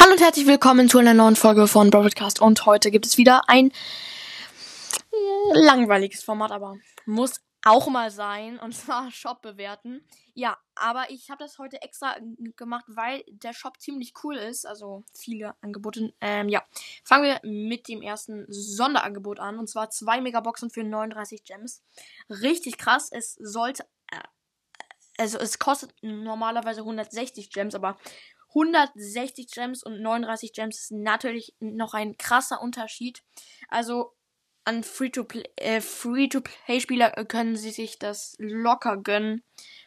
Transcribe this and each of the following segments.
Hallo und herzlich willkommen zu einer neuen Folge von Broadcast und heute gibt es wieder ein äh, langweiliges Format, aber muss auch mal sein und zwar Shop bewerten. Ja, aber ich habe das heute extra gemacht, weil der Shop ziemlich cool ist, also viele Angebote. Ähm, ja, fangen wir mit dem ersten Sonderangebot an und zwar zwei Megaboxen für 39 Gems. Richtig krass, es sollte äh, also es kostet normalerweise 160 Gems, aber 160 Gems und 39 Gems ist natürlich noch ein krasser Unterschied. Also an Free-to-Play-Spieler äh, Free können sie sich das locker gönnen.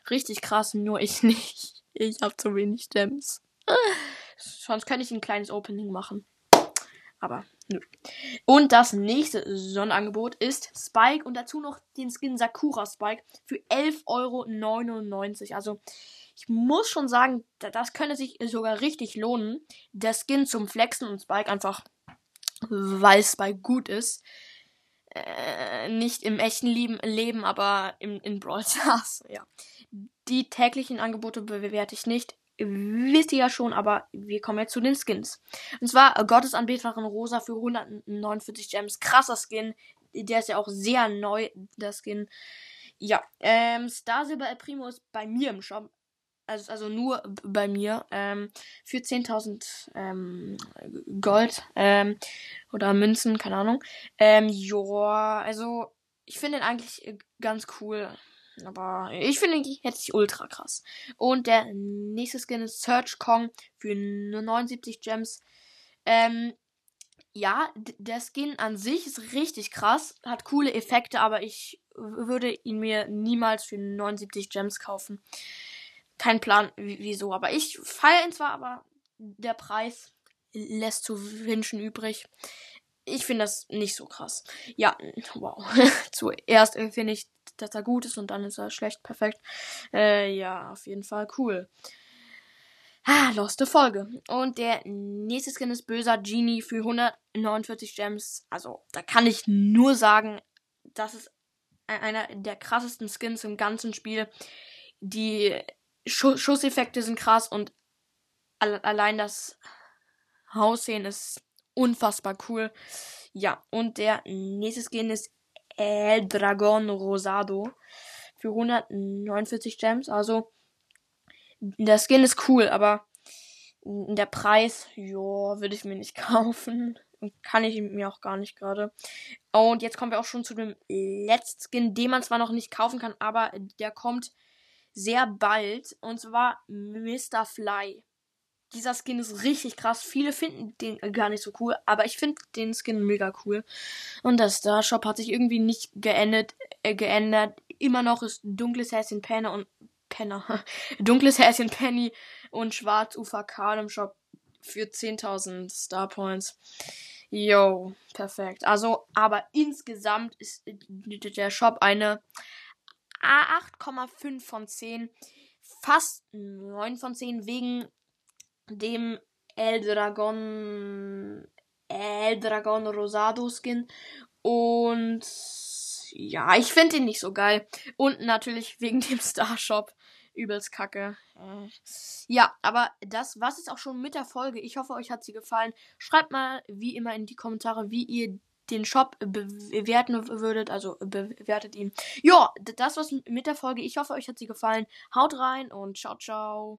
Richtig krass, nur ich nicht. Ich habe zu wenig Gems. Sonst könnte ich ein kleines Opening machen. Aber nö. Und das nächste Sonderangebot ist Spike und dazu noch den Skin Sakura Spike für 11,99 Euro. Also ich muss schon sagen, das könnte sich sogar richtig lohnen. Der Skin zum Flexen und Spike einfach, weil Spike gut ist. Äh, nicht im echten Leben, aber im, in Brawl Stars. Ja. Die täglichen Angebote bewerte ich nicht. Wisst ihr ja schon, aber wir kommen jetzt zu den Skins. Und zwar Gottesanbeterin Rosa für 149 Gems. Krasser Skin. Der ist ja auch sehr neu, der Skin. Ja, ähm, Star Silber El Primo ist bei mir im Shop also, also nur bei mir, ähm, für 10.000 ähm, Gold ähm, oder Münzen, keine Ahnung. Ähm, joa, also ich finde ihn eigentlich äh, ganz cool. Aber ich finde ihn jetzt ultra krass. Und der nächste Skin ist Search Kong für nur 79 Gems. Ähm, ja, der Skin an sich ist richtig krass, hat coole Effekte, aber ich würde ihn mir niemals für 79 Gems kaufen kein Plan, wieso. Aber ich feiere ihn zwar, aber der Preis lässt zu wünschen übrig. Ich finde das nicht so krass. Ja, wow. Zuerst finde ich, dass er gut ist und dann ist er schlecht. Perfekt. Äh, ja, auf jeden Fall cool. Ah, loste Folge. Und der nächste Skin ist böser Genie für 149 Gems. Also, da kann ich nur sagen, das ist einer der krassesten Skins im ganzen Spiel. Die Schuss Schusseffekte sind krass und allein das Aussehen ist unfassbar cool. Ja, und der nächste Skin ist El Dragon Rosado für 149 Gems. Also, der Skin ist cool, aber der Preis, ja, würde ich mir nicht kaufen. Kann ich mir auch gar nicht gerade. Und jetzt kommen wir auch schon zu dem letzten Skin, den man zwar noch nicht kaufen kann, aber der kommt sehr bald. Und zwar Mr. Fly. Dieser Skin ist richtig krass. Viele finden den gar nicht so cool, aber ich finde den Skin mega cool. Und das Star Shop hat sich irgendwie nicht geändert. Äh, geändert. Immer noch ist dunkles Häschen Penner und Penner. dunkles Häschen Penny und schwarz Karl im Shop für 10.000 Star Points. Yo, perfekt. Also, aber insgesamt ist der Shop eine 8,5 von 10. Fast 9 von 10 wegen dem El Dragon El Dragon Rosado Skin. Und ja, ich finde ihn nicht so geil. Und natürlich wegen dem Star Shop. Übelst kacke. Äh, ja, aber das was ist auch schon mit der Folge. Ich hoffe, euch hat sie gefallen. Schreibt mal wie immer in die Kommentare, wie ihr den Shop bewerten würdet, also bewertet ihn. Ja, das war's mit der Folge. Ich hoffe, euch hat sie gefallen. Haut rein und ciao, ciao.